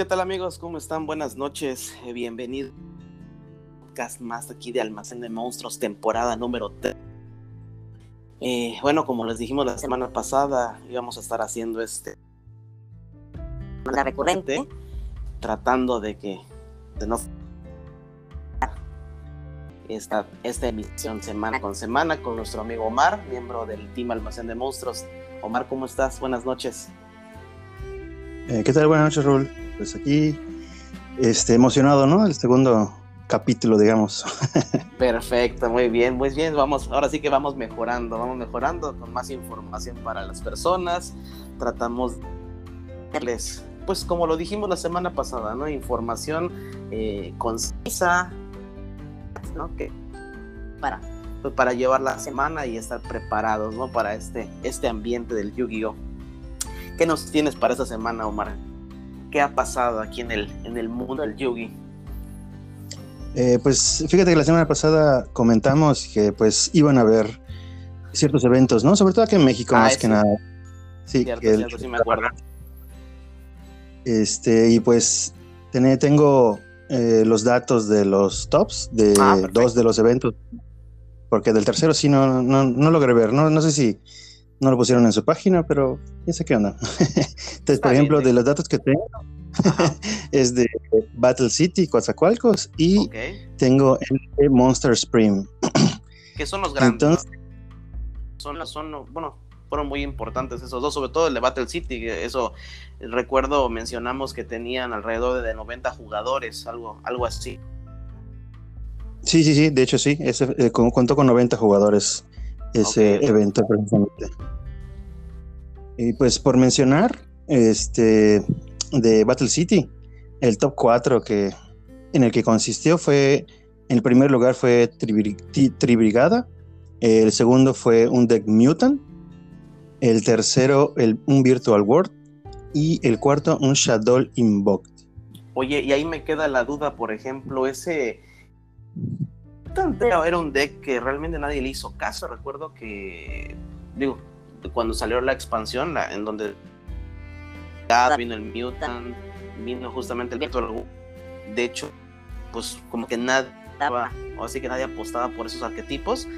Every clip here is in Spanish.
¿Qué tal amigos? ¿Cómo están? Buenas noches. Eh, bienvenidos podcast más aquí de Almacén de Monstruos, temporada número 3. Eh, bueno, como les dijimos la semana pasada, íbamos a estar haciendo este la recurrente, tratando de que de no esta, esta emisión semana con semana con nuestro amigo Omar, miembro del Team Almacén de Monstruos. Omar, ¿cómo estás? Buenas noches. Eh, ¿Qué tal? Buenas noches, Raúl. Pues aquí, este, emocionado, ¿no? El segundo capítulo, digamos. Perfecto, muy bien, muy bien. Vamos, ahora sí que vamos mejorando, vamos mejorando con más información para las personas. Tratamos de pues como lo dijimos la semana pasada, ¿no? Información eh, concisa, ¿no? Que para, pues, para llevar la semana y estar preparados, ¿no? Para este, este ambiente del Yu-Gi-Oh! ¿Qué nos tienes para esta semana, Omar? ¿Qué ha pasado aquí en el, en el mundo del Yugi? Eh, pues fíjate que la semana pasada comentamos que pues iban a haber ciertos eventos, ¿no? Sobre todo aquí en México, Ah, más que nada. Sí, Cierto, que el- cierto, sí me acuerdo. Este, y pues tené- tengo eh, los datos de los tops de Ah, dos de los eventos. Porque del tercero sí no, no, no logré ver. No, no sé si no lo pusieron en su página, pero ya sé qué onda. Entonces, por ejemplo, de los datos que tengo, es de Battle City, Coatzacoalcos, y tengo el Monster Spring. Que son los grandes. Entonces, son, son, bueno, fueron muy importantes esos dos, sobre todo el de Battle City, eso recuerdo mencionamos que tenían alrededor de 90 jugadores, algo, algo así. sí, sí, sí, de hecho sí, ese, eh, con- contó con 90 jugadores ese evento precisamente. Y pues por mencionar, este, de Battle City, el top 4 que, en el que consistió fue, en el primer lugar fue Tribri- Tribrigada, el segundo fue un deck Mutant, el tercero el, un Virtual World y el cuarto un Shadow Invoked. Oye, y ahí me queda la duda, por ejemplo, ese Era un deck que realmente nadie le hizo caso. Recuerdo que, digo, cuando salió la expansión, la, en donde vino el Mutant, vino justamente el Virtual. De hecho, pues como que nadie, o así que nadie apostaba por esos arquetipos.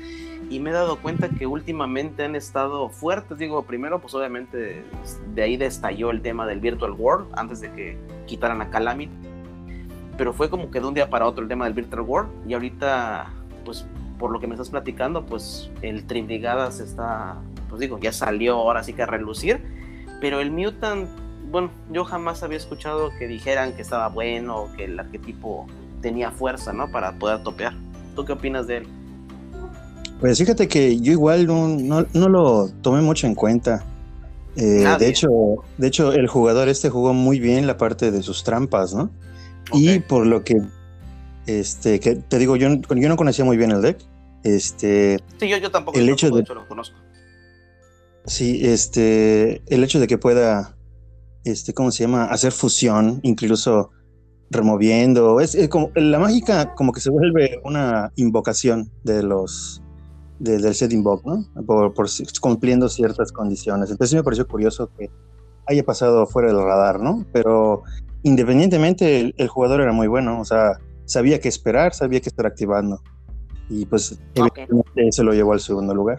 Y me he dado cuenta que últimamente han estado fuertes. Digo, primero, pues obviamente de ahí destalló el tema del Virtual World antes de que quitaran a Calamity. Pero fue como que de un día para otro el tema del Virtual World. Y ahorita, pues por lo que me estás platicando, pues el Trinbrigadas está, pues digo, ya salió ahora sí que a relucir. Pero el Mutant, bueno, yo jamás había escuchado que dijeran que estaba bueno que el arquetipo tenía fuerza, ¿no? Para poder topear. ¿Tú qué opinas de él? Pues fíjate que yo igual no, no- no lo tomé mucho en cuenta. Eh, de hecho, de hecho, el jugador este jugó muy bien la parte de sus trampas, ¿no? Y por lo que, este, que te digo, yo, yo no conocía muy bien el deck. Este, Sí, yo, yo tampoco, el hecho tampoco, de- hecho, lo conozco. sí, este, el hecho de que pueda, este, ¿cómo se llama? Hacer fusión, incluso removiendo. Es, es como la mágica, como que se vuelve una invocación de los de- del set invoke, ¿no? Por, por cumpliendo ciertas condiciones. Entonces me pareció curioso que haya pasado fuera del radar, ¿no? Pero independientemente el, el jugador era muy bueno, o sea, sabía qué esperar, sabía qué estar activando. Y pues se lo llevó al segundo lugar.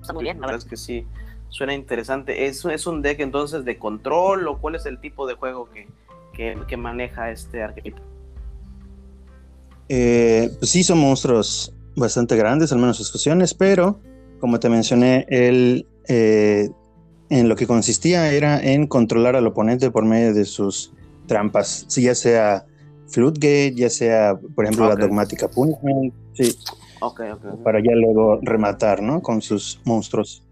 Está muy bien, La verdad verdad. es que sí, suena interesante. ¿Es, ¿Es un deck entonces de control o cuál es el tipo de juego que, que, que maneja este arquetipo? Eh, pues sí, son monstruos bastante grandes, al menos sus fusiones, pero como te mencioné, él eh, en lo que consistía era en controlar al oponente por medio de sus trampas, si ya sea Floodgate, ya sea, por ejemplo, la dogmática Punishment, sí, Ok, ok. para ya luego rematar, ¿no? Con sus monstruos.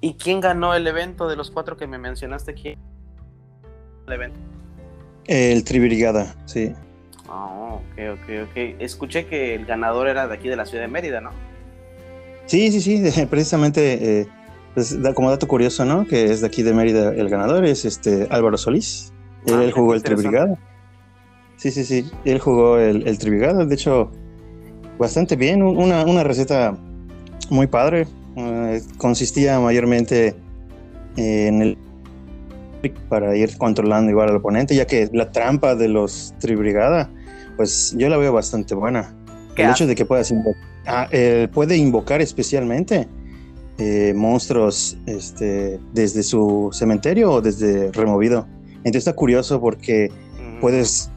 ¿Y quién ganó el evento de los cuatro que me mencionaste? ¿Quién? El evento. El Tribrigada, sí. Ah, ok, ok, ok. Escuché que el ganador era de aquí de la ciudad de Mérida, ¿no? Sí, sí, sí, precisamente, eh, pues, da- como dato curioso, ¿no? Que es de aquí de Mérida el ganador, es este Álvaro Solís. Él, Ah, él jugó el. Tribrigada. Sí, sí, sí. Él jugó el, el Tribrigada. De hecho, bastante bien. un- Una, una receta muy padre. Eh, consistía mayormente en el para ir controlando igual al oponente, ya que la trampa de los Tribrigada, pues yo la veo bastante buena. El hecho de que puedas ah, eh, puede invocar especialmente eh, monstruos este, desde su cementerio o desde removido. Entonces está curioso porque puedes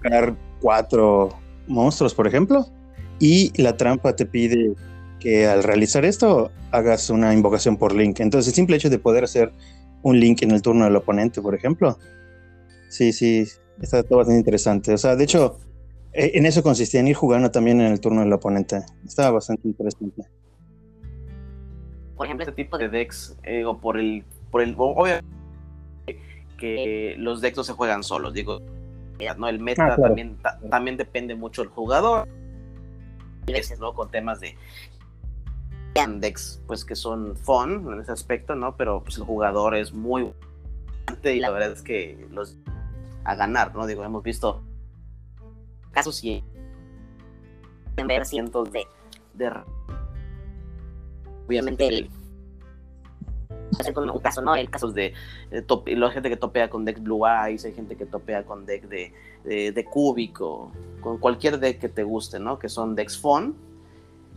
crear cuatro monstruos, por ejemplo, y la trampa te pide que al realizar esto hagas una invocación por link. Entonces el simple hecho de poder hacer un link en el turno del oponente, por ejemplo. Sí, sí, está todo bastante interesante. O sea, de hecho, e, en eso consistía en ir jugando también en el turno del oponente. Estaba bastante interesante. Por ejemplo, este tipo de decks, eh, o por el, por el, obviamente que los decks no se juegan solos, digo, no el meta ah, también, también depende mucho del jugador, ¿no? Con temas de decks, pues que son fun en ese aspecto, ¿no? Pero pues el jugador es muy y la verdad es que los a ganar, ¿no? Digo, hemos visto casos y en ver cientos de, de obviamente el un caso, ¿no? El caso de, de la gente que topea con deck Blue Eyes, hay gente que topea con deck de, de, de Cúbico, con cualquier deck que te guste, ¿no? Que son decks fun,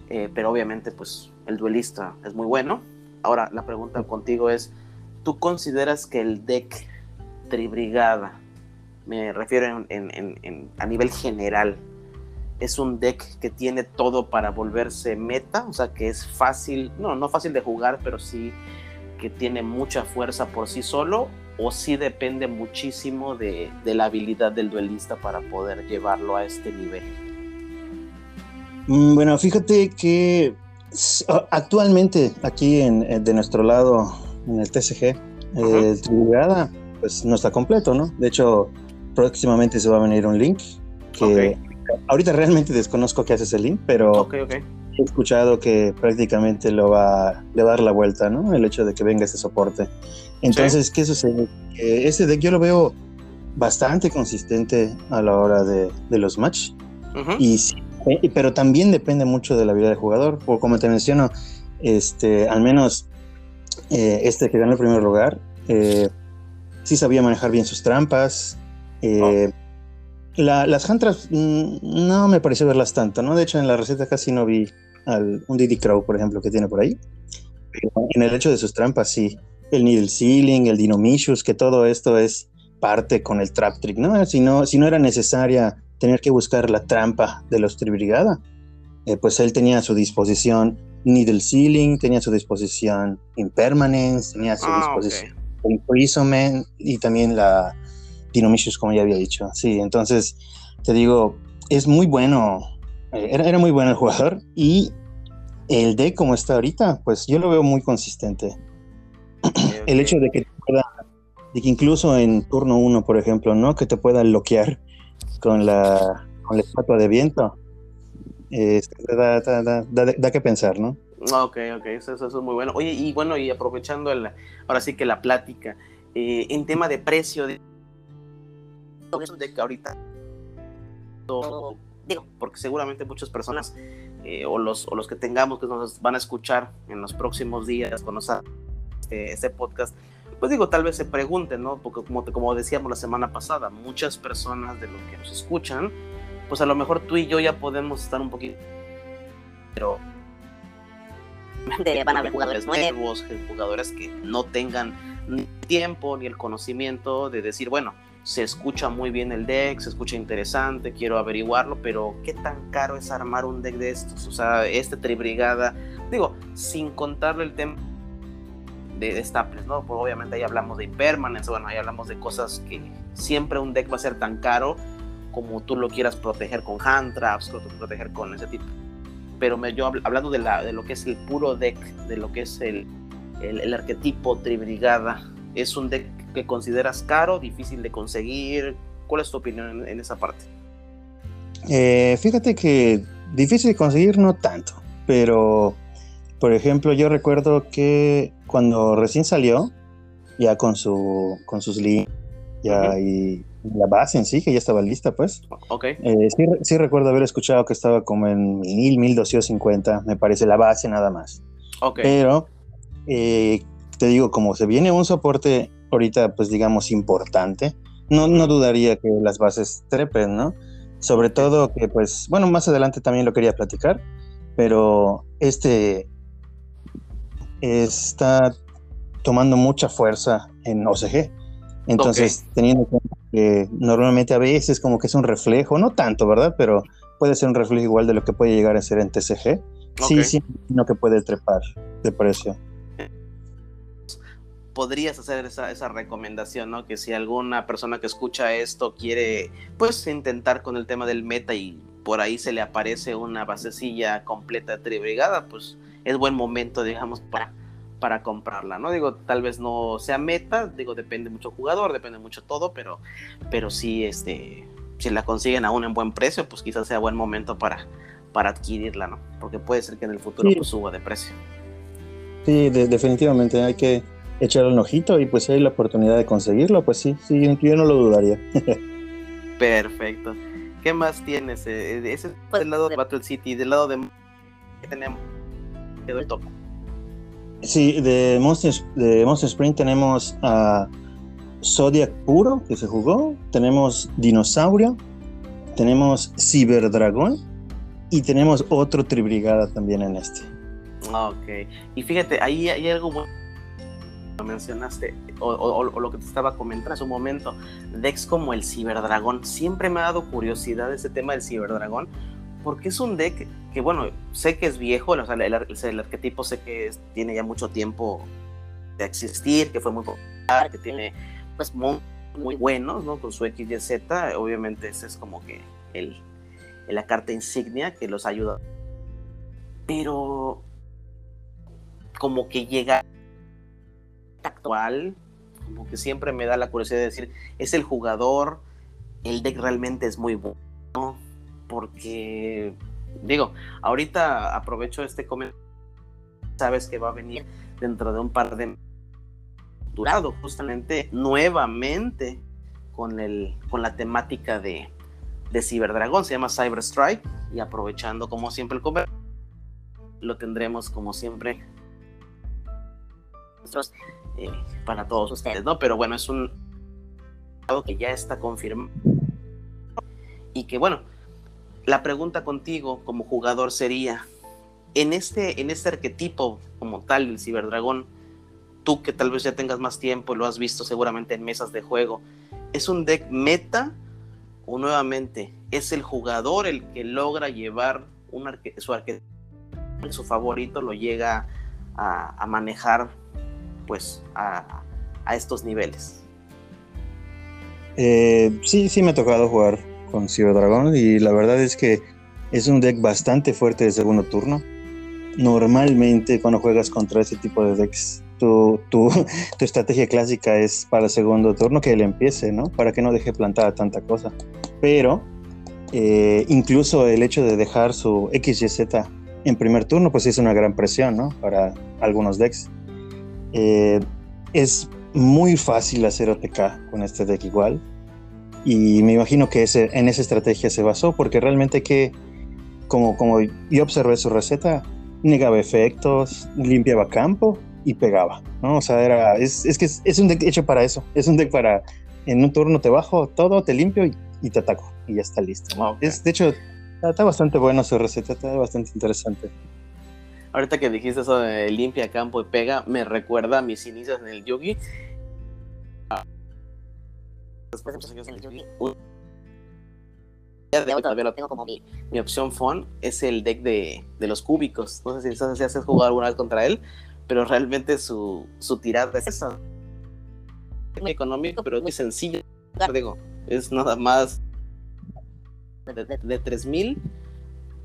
eh, pero obviamente pues el duelista es muy bueno. Ahora la pregunta contigo es, ¿tú consideras que el deck Tribrigada, me refiero en, a nivel general, es un deck que tiene todo para volverse meta? O sea, que es fácil, no, no fácil de jugar, pero sí que tiene mucha fuerza por sí solo, o sí depende muchísimo de, de la habilidad del duelista para poder llevarlo a este nivel. Mm, bueno, fíjate que actualmente aquí en, de nuestro lado, en el TCG, eh, el Tribugada, pues no está completo, ¿no? De hecho, próximamente se va a venir un link que ahorita realmente desconozco qué hace ese link, pero he escuchado que prácticamente lo va, le va a dar la vuelta, ¿no? El hecho de que venga este soporte. Entonces, ¿qué sucede? ese deck yo lo veo bastante consistente a la hora de, de los match. Y sí, eh, pero también depende mucho de la vida del jugador. O como te menciono, este, al menos eh, este que ganó el primer lugar, eh, sí sabía manejar bien sus trampas. Oh. Las Hantras mm, no me pareció verlas tanto, ¿no? De hecho, en la receta casi no vi al, un Diddy Crow, por ejemplo, que tiene por ahí. en el hecho de sus trampas, sí. El Needle Ceiling, el Dinomishus, que todo esto es parte con el Trap Trick, ¿no? Si no, si no era necesaria tener que buscar la trampa de los Tribrigada. Eh, pues él tenía a su disposición Needle Ceiling, tenía a su disposición Impermanence, tenía a su ah, disposición Imprisonment y también la Dinomicius, como ya había dicho. Sí, entonces te digo, es muy bueno, eh, era, muy bueno el jugador y el deck como está ahorita, pues yo lo veo muy consistente. El hecho de que, de que incluso en turno 1, por ejemplo, ¿no? Que te pueda bloquear con la, con la estatua de viento, da, da, da, que pensar, ¿no? Ok, ok, eso, eso, es muy bueno. Oye, y bueno, y aprovechando el, ahora sí que la plática, eh, en tema de precio, de, de que ahorita, digo, porque seguramente muchas personas, eh, o, los, o los que tengamos que nos van a escuchar en los próximos días cuando salga este, este podcast, pues digo, tal vez se pregunten, ¿no? Porque como, como decíamos la semana pasada, muchas personas de los que nos escuchan, pues a lo mejor tú y yo ya podemos estar un poquito... Pero... Van a haber jugadores nuevos, jugadores que no tengan ni tiempo ni el conocimiento de decir, bueno, se escucha muy bien el deck, se escucha interesante, quiero averiguarlo, pero ¿qué tan caro es armar un deck de estos? O sea, este Tribrigada, digo, sin contarle el tema de, staples, ¿no? Pues obviamente ahí hablamos de impermanence, bueno, ahí hablamos de cosas que siempre un deck va a ser tan caro como tú lo quieras proteger con hand traps, proteger con ese tipo. Pero me, yo hablando de, la, de lo que es el puro deck, de lo que es el, el, arquetipo Tribrigada, ¿es un deck que consideras caro, difícil de conseguir? ¿Cuál es tu opinión en, esa parte? Eh, fíjate que difícil de conseguir no tanto, pero por ejemplo, yo recuerdo que cuando recién salió, ya con su con sus links, ya y la base en sí, que ya estaba lista, pues. Ok. Eh, sí, recuerdo haber escuchado que estaba como en 1000, 1250, me parece, la base nada más. Ok. Pero, eh, te digo, como se viene un soporte ahorita, pues digamos, importante. No, no dudaría que las bases trepen, ¿no? Sobre todo que, pues, bueno, más adelante también lo quería platicar, pero este está tomando mucha fuerza en OCG. Entonces, teniendo en cuenta que normalmente a veces como que es un reflejo, no tanto, ¿verdad? Pero puede ser un reflejo igual de lo que puede llegar a ser en TCG. Sí, sí, no que puede trepar de precio. Podrías hacer esa, esa, recomendación, ¿no? Que si alguna persona que escucha esto quiere, pues, intentar con el tema del meta y por ahí se le aparece una basecilla completa tribrigada, pues es buen momento, digamos, para, para comprarla, ¿no? Digo, tal vez no sea meta, digo, depende mucho jugador, depende mucho todo, pero, pero sí, este, si la consiguen aún en buen precio, pues quizás sea buen momento para, para adquirirla, ¿no? Porque puede ser que en el futuro pues, suba de precio. Sí, definitivamente hay que echarle un ojito y pues si hay la oportunidad de conseguirlo, pues sí, sí, yo no lo dudaría. Perfecto. ¿Qué más tienes? Eh, ese es pues, del lado de Battle City, del lado de... ¿Qué tenemos? Quedó el topo. Sí, de Monster, de Monster Spring tenemos a Zodiac Puro, que se jugó, tenemos Dinosaurio, tenemos Ciberdragón y tenemos otro Tribrigada también en este. Ok, y fíjate, ahí hay algo muy lo mencionaste, o, lo que te estaba comentando hace un momento, decks como el Ciberdragón, siempre me ha dado curiosidad ese tema del Ciberdragón, porque es un deck que, bueno, sé que es viejo, o sea, el, arquetipo sé que tiene ya mucho tiempo de existir, que fue muy popular, que tiene, pues, muy, buenos, ¿no? Con su X y Z, obviamente ese es como que el, la carta insignia que los ayuda. Pero, como que llega actual, como que siempre me da la curiosidad de decir, es el jugador, el deck realmente es muy bueno porque, digo, ahorita aprovecho este comentario, sabes que va a venir dentro de un par de durado justamente nuevamente con, el, con la temática de, de Ciberdragón, se llama Cyber Strike, y aprovechando como siempre el comer, lo tendremos como siempre eh, para todos ustedes, ¿no? Pero bueno, es un que ya está confirmado y que bueno, la pregunta contigo como jugador sería, en este, en este arquetipo como tal, el ciberdragón, tú que tal vez ya tengas más tiempo, lo has visto seguramente en mesas de juego, ¿es un deck meta o nuevamente es el jugador el que logra llevar un su arquetipo, su favorito, lo llega a, manejar pues a, estos niveles? Eh, sí, sí me ha tocado jugar con Ciberdragón y la verdad es que es un deck bastante fuerte de segundo turno. Normalmente cuando juegas contra ese tipo de decks, tu, tu, tu estrategia clásica es para segundo turno que él empiece, ¿no? Para que no deje plantada tanta cosa. Pero eh, incluso el hecho de dejar su XYZ en primer turno, pues es una gran presión, ¿no? Para algunos decks. Eh, es muy fácil hacer OTK con este deck igual. Y me imagino que ese, en esa estrategia se basó, porque realmente que, como, como yo observé su receta, negaba efectos, limpiaba campo y pegaba, ¿no? O sea, era, es, es que es, un deck hecho para eso, es un deck para, en un turno te bajo todo, te limpio y, te ataco, y ya está listo. Ah, es, de hecho, está, bastante buena su receta, está bastante interesante. Ahorita que dijiste eso de limpia campo y pega, me recuerda a mis inicios en el Yugi después de muchos años en el Yugi, de hoy todavía lo tengo como mi, mi opción fun es el deck de, de los cúbicos. No sé si, si has jugado alguna vez contra él, pero realmente su, su tirada es esa. Es muy económico, pero es muy sencillo. Digo, es nada más de, de, de 3000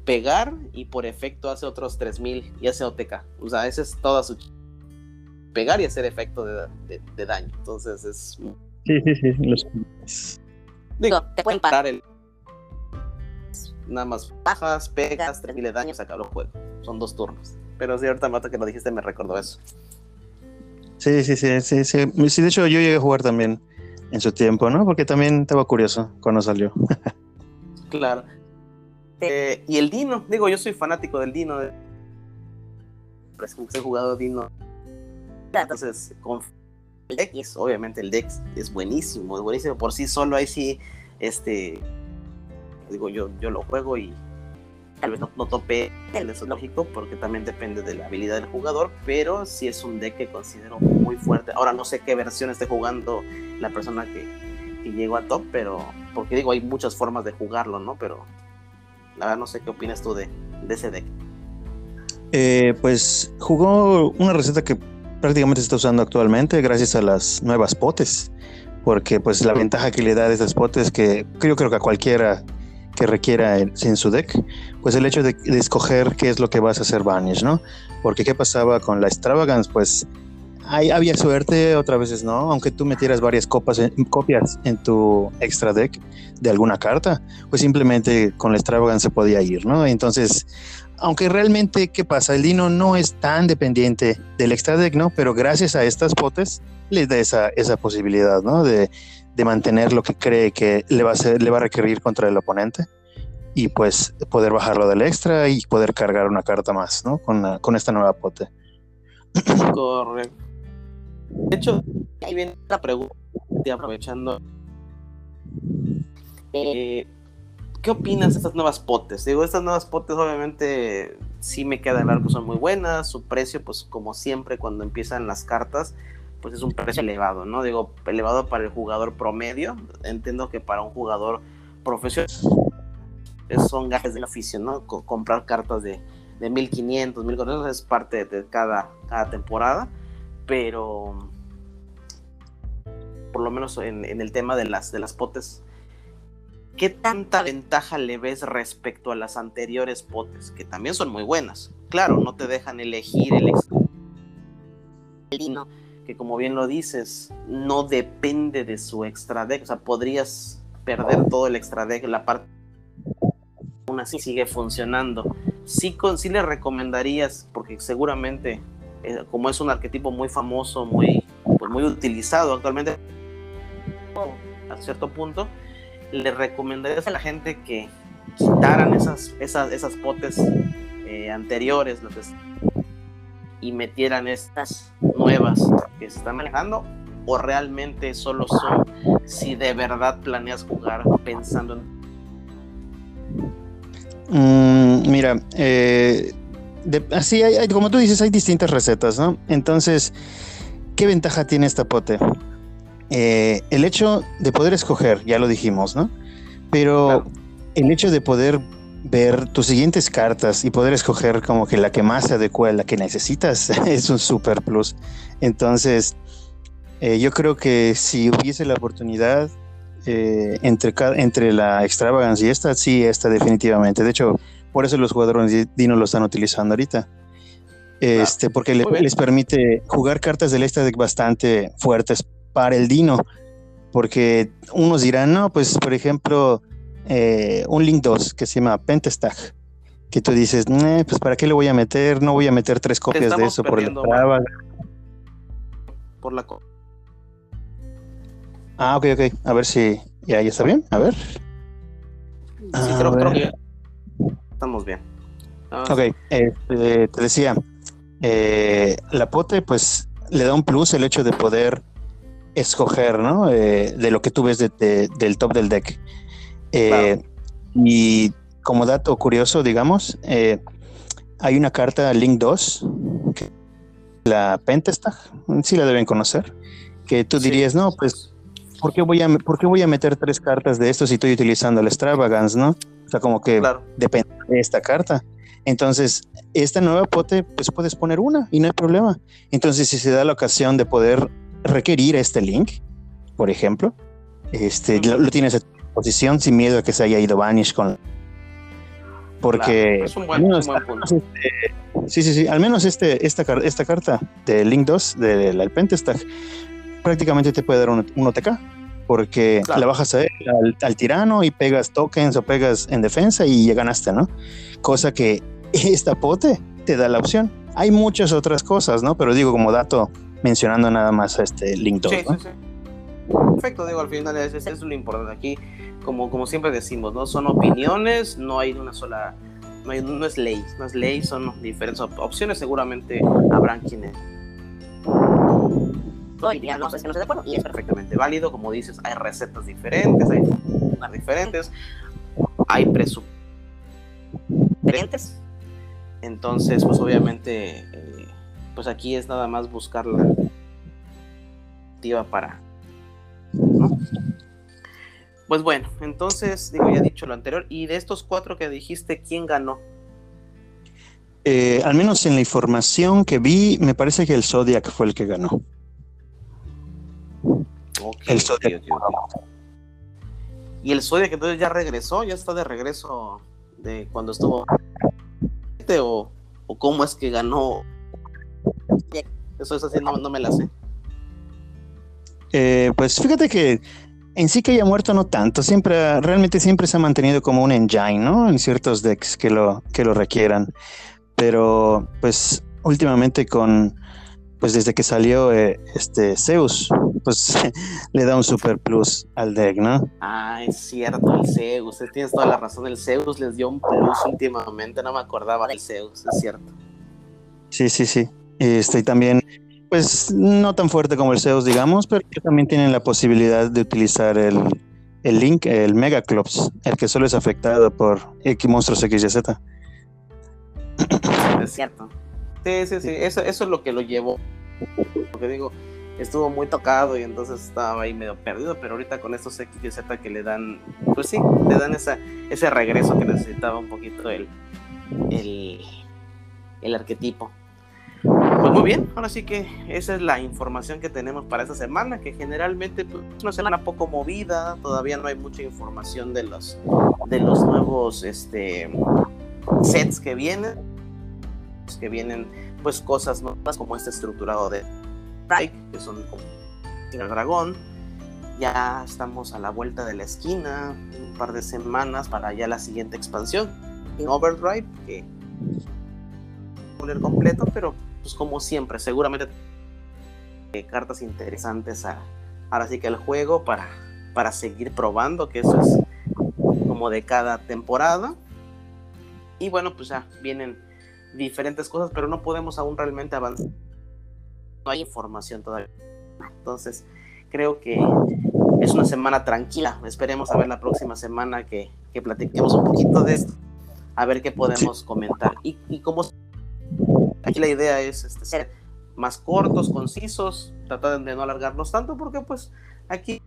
pegar y por efecto hace otros 3000 y hace OTK. O sea, ese es toda su pegar y hacer efecto de, de daño. Entonces es Sí, sí, sí. Los... Digo, te pueden parar el. Nada más bajas, pegas, 3000 de daño, se acabó el juego. Son dos turnos. Pero sí, ahorita Mata que lo dijiste me recordó eso. Sí, sí, sí, sí, sí. Sí, de hecho yo llegué a jugar también en su tiempo, ¿no? Porque también estaba curioso cuando salió. claro. Eh, y el Dino, digo, yo soy fanático del Dino. He jugado Dino. Entonces, con el deck es, obviamente el deck es buenísimo, es buenísimo por sí solo, ahí sí, este, digo, yo, yo lo juego y tal vez no, no tope el lógico porque también depende de la habilidad del jugador, pero sí es un deck que considero muy fuerte. Ahora no sé qué versión esté jugando la persona que, que llegó a top, pero porque digo, hay muchas formas de jugarlo, ¿no? Pero la verdad no sé qué opinas tú de, de ese deck. Eh, pues jugó una receta que prácticamente se está usando actualmente gracias a las nuevas potes, porque pues la ventaja que le da de esas potes que yo creo que a cualquiera que requiera en, en su deck, pues el hecho de, de, escoger qué es lo que vas a hacer Vanish, ¿no? Porque qué pasaba con la Extravagance, pues había suerte, otras veces no, aunque tú metieras varias copas copias en tu extra deck de alguna carta, pues simplemente con la Extravagance se podía ir, ¿no? Entonces, aunque realmente, ¿qué pasa? El Dino no es tan dependiente del extra deck, ¿no? Pero gracias a estas potes les da esa, esa posibilidad, ¿no? De, de mantener lo que cree que le va, a ser, le va a requerir contra el oponente y pues poder bajarlo del extra y poder cargar una carta más, ¿no? Con, con esta nueva pote. Correcto. De hecho, ahí viene la pregunta, aprovechando. Eh, ¿Qué opinas de estas nuevas potes? Digo, estas nuevas potes obviamente sí me queda que son muy buenas, su precio pues como siempre cuando empiezan las cartas pues es un precio elevado, ¿no? Digo, elevado para el jugador promedio, entiendo que para un jugador profesional son gajes del oficio, ¿no? Co comprar cartas de, de 1500, 1400 es parte de cada, cada temporada, pero por lo menos en, el tema de las, de las potes, ¿qué tanta ventaja le ves respecto a las anteriores potes? Que también son muy buenas. Claro, no te dejan elegir el extra que como bien lo dices, no depende de su extra deck. O sea, podrías perder todo el extra deck, la parte aún así sigue funcionando. Sí, con, sí le recomendarías, porque seguramente, como es un arquetipo muy famoso, muy, pues muy utilizado actualmente, a cierto punto, le recomendarías a la gente que quitaran esas, esas, esas potes eh, anteriores, lo y metieran estas nuevas que se están manejando o realmente solo son si de verdad planeas jugar pensando en mm, mira eh, de, así hay, hay, como tú dices hay distintas recetas no entonces qué ventaja tiene esta pote eh, el hecho de poder escoger ya lo dijimos no pero claro. el hecho de poder ver tus siguientes cartas y poder escoger como que la que más se adecua a la que necesitas es un super plus. Entonces, eh, yo creo que si hubiese la oportunidad eh, entre, entre la Extravagance y esta, sí, esta definitivamente. De hecho, por eso los jugadores Dino lo están utilizando ahorita. Este, porque le, les permite jugar cartas del deck bastante fuertes para el Dino. Porque unos dirán, no, pues por ejemplo, eh, un link 2 que se llama Pentestag. Que tú dices, eh, pues para qué le voy a meter, no voy a meter tres copias de eso por el traba. Por la Ah, ok, ok. A ver si ya, ya está bien. A ver. Sí, ah, creo, creo, que estamos bien. Ah, ok, eh, te decía, eh, la pote pues le da un plus el hecho de poder escoger, ¿no? Eh, de lo que tú ves de, de, del top del deck. Eh, claro. Y como dato curioso, digamos, eh, hay una carta Link 2, que la Pentestag, sí la deben conocer, que tú dirías, sí. no, pues, ¿por qué, voy a, ¿por qué voy a meter tres cartas de esto si estoy utilizando el Extravagance, no? Sea, como que claro. depende de esta carta. Entonces, esta nueva pote, pues puedes poner una y no hay problema. Entonces, si se da la ocasión de poder requerir este link, por ejemplo, este, lo, lo tienes a posición sin miedo a que se haya ido Vanish con porque claro, es un buen, menos, un buen este, sí sí sí al menos este esta, esta carta de Link 2 del de Pentestag prácticamente te puede dar un, un OTK porque claro. la bajas a él, al, al, tirano y pegas tokens o pegas en defensa y ya ganaste, ¿no? Cosa que esta pote te da la opción. Hay muchas otras cosas, ¿no? Pero digo como dato mencionando nada más a este Link 2, sí, ¿no? sí, sí. Perfecto, digo, al final es, es, es, lo importante aquí, como, como siempre decimos, ¿no? Son opiniones, no hay una sola, no, hay, no es ley, no es ley, son diferentes op opciones, seguramente habrán quienes y ya no sé si no estoy de acuerdo. Y es perfectamente válido. Como dices, hay recetas diferentes, hay formas diferentes, hay presupuestos Diferentes. Entonces, pues obviamente, eh, pues aquí es nada más buscar la activa para. ¿no? Pues bueno, entonces, digo, ya he dicho lo anterior. Y de estos cuatro que dijiste, ¿quién ganó? Eh, al menos en la información que vi, me parece que el Zodiac fue el que ganó. El ok, Zodiac. ok, ok. Y el Zodiac entonces ya regresó, ya está de regreso de cuando estuvo. ¿O, o cómo es que ganó? Eso es así, no, no me la sé. Eh, pues fíjate que en sí que haya muerto no tanto, siempre, realmente siempre se ha mantenido como un engine, ¿no? En ciertos decks que lo, que lo requieran. Pero pues últimamente con, pues desde que salió eh, este Zeus, pues le da un super plus al deck, ¿no? Ah, es cierto, el Zeus. Usted tienes toda la razón. El Zeus les dio un plus últimamente. No me acordaba del Zeus, es cierto. Sí, sí, sí. Este, y también, pues no tan fuerte como el Zeus, digamos, pero que también tienen la posibilidad de utilizar el, el Link, el Mega Clubs, el que solo es afectado por X monstruos XYZ. Es cierto. Sí, sí, sí. Eso, eso es lo que lo llevó. Porque digo, estuvo muy tocado y entonces estaba ahí medio perdido. Pero ahorita con estos X y Z que le dan, pues sí, le dan esa, ese regreso que necesitaba un poquito el, el, el arquetipo. Pues muy bien, ahora sí que esa es la información que tenemos para esta semana, que generalmente pues, es una semana poco movida, todavía no hay mucha información de los de los nuevos este sets que vienen, que vienen pues cosas nuevas como este estructurado de Strike, que son como el dragón. Ya estamos a la vuelta de la esquina, un par de semanas para ya la siguiente expansión, en Overdrive, que poner completo, pero pues como siempre, seguramente eh, cartas interesantes a, ahora sí que el juego para, para seguir probando, que eso es como de cada temporada. Y bueno, pues ya vienen diferentes cosas, pero no podemos aún realmente avanzar. No hay información todavía. Entonces, creo que es una semana tranquila. Esperemos a ver la próxima semana que, que platiquemos un poquito de esto. A ver qué podemos comentar. Y, y como aquí la idea es este, ser más cortos, concisos, tratar de no alargarnos tanto, porque pues aquí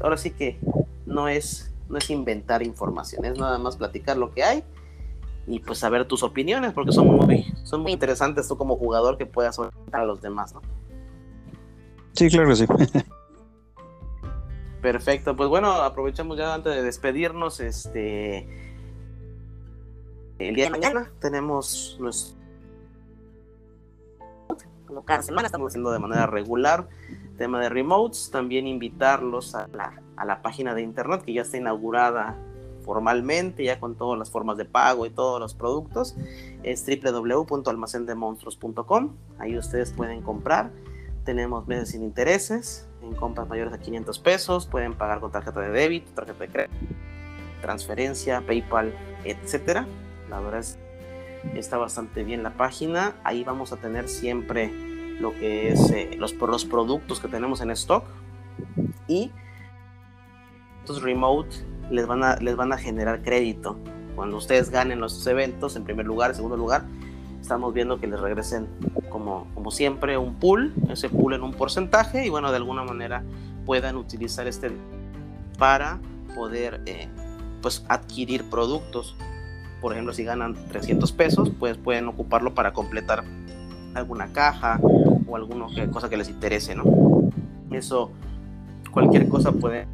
ahora sí que no es, no es inventar información, es nada más platicar lo que hay y pues saber tus opiniones, porque son muy, son muy interesantes tú como jugador que puedas orientar a los demás, ¿no? Sí, claro que sí. Perfecto, pues bueno, aprovechamos ya antes de despedirnos, este el día de mañana tenemos nuestro Como cada semana estamos estamos haciendo de manera regular tema de remotes, también invitarlos a la, a la página de internet que ya está inaugurada formalmente, ya con todas las formas de pago y todos los productos, es www.almacendemonstruos.com, ahí ustedes pueden comprar, tenemos meses sin intereses, en compras mayores a 500 pesos, pueden pagar con tarjeta de débito, tarjeta de crédito, transferencia, PayPal, etcétera. La verdad es está bastante bien la página. Ahí vamos a tener siempre lo que es eh, los, los productos que tenemos en stock y estos remote les van a, les van a generar crédito. Cuando ustedes ganen los eventos, en primer lugar, en segundo lugar, estamos viendo que les regresen como, como siempre un pool, ese pool en un porcentaje y bueno, de alguna manera puedan utilizar este para poder eh, pues adquirir productos. Por ejemplo, si ganan 300 pesos, pues pueden ocuparlo para completar alguna caja o alguna cosa que les interese, ¿no? Eso, cualquier cosa puede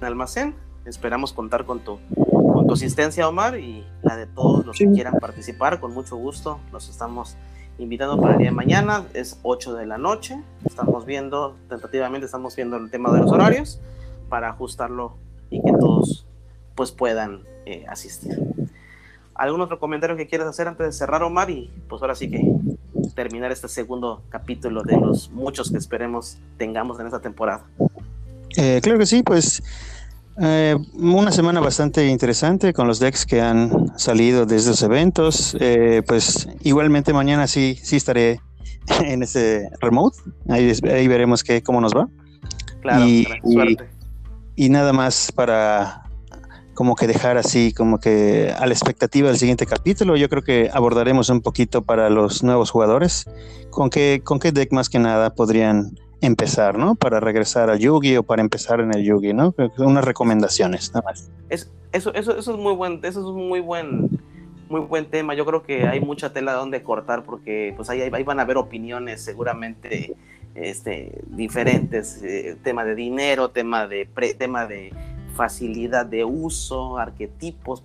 en almacén. Esperamos contar con tu, con tu asistencia, Omar, y la de todos los que quieran participar. Con mucho gusto, los estamos invitando para el día de mañana. Es 8 de la noche. Estamos viendo, tentativamente estamos viendo el tema de los horarios para ajustarlo y que todos pues puedan eh, asistir. ¿Algún otro comentario que quieras hacer antes de cerrar, Omar? Y pues ahora sí que terminar este segundo capítulo de los muchos que esperemos tengamos en esta temporada. Eh, claro que sí, pues eh, una semana bastante interesante con los decks que han salido desde los eventos. Eh, pues igualmente mañana sí, sí estaré en ese remote. Ahí, ahí veremos qué, cómo nos va. Claro, Y- suerte. Y nada más para como que dejar así, como que a la expectativa del siguiente capítulo, yo creo que abordaremos un poquito para los nuevos jugadores, con qué, con qué deck más que nada podrían empezar, ¿no? Para regresar a Yugi o para empezar en el Yugi, ¿no? Unas recomendaciones, nada más. Es, eso, eso, eso es muy buen, eso es muy buen, muy buen tema. Yo creo que hay mucha tela donde cortar porque pues ahí, ahí van a haber opiniones seguramente este, diferentes, eh, tema de dinero, tema de pre- tema de facilidad de uso, arquetipos.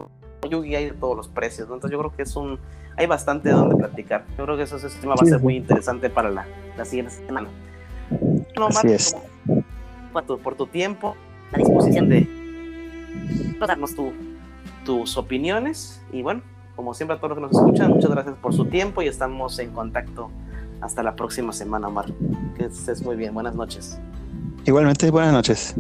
Yugi hay de todos los precios, ¿no? Entonces yo creo que es un, hay bastante de donde platicar. Yo creo que eso, ese tema va a ser muy interesante para la, la siguiente semana. No, Así es. por tu, por tu tiempo, La disposición de de darnos tu- tus opiniones. Y bueno, como siempre a todos los que nos escuchan, muchas gracias por su tiempo y estamos en contacto hasta la próxima semana, Omar. Que estés muy bien. Buenas noches. Igualmente, buenas noches.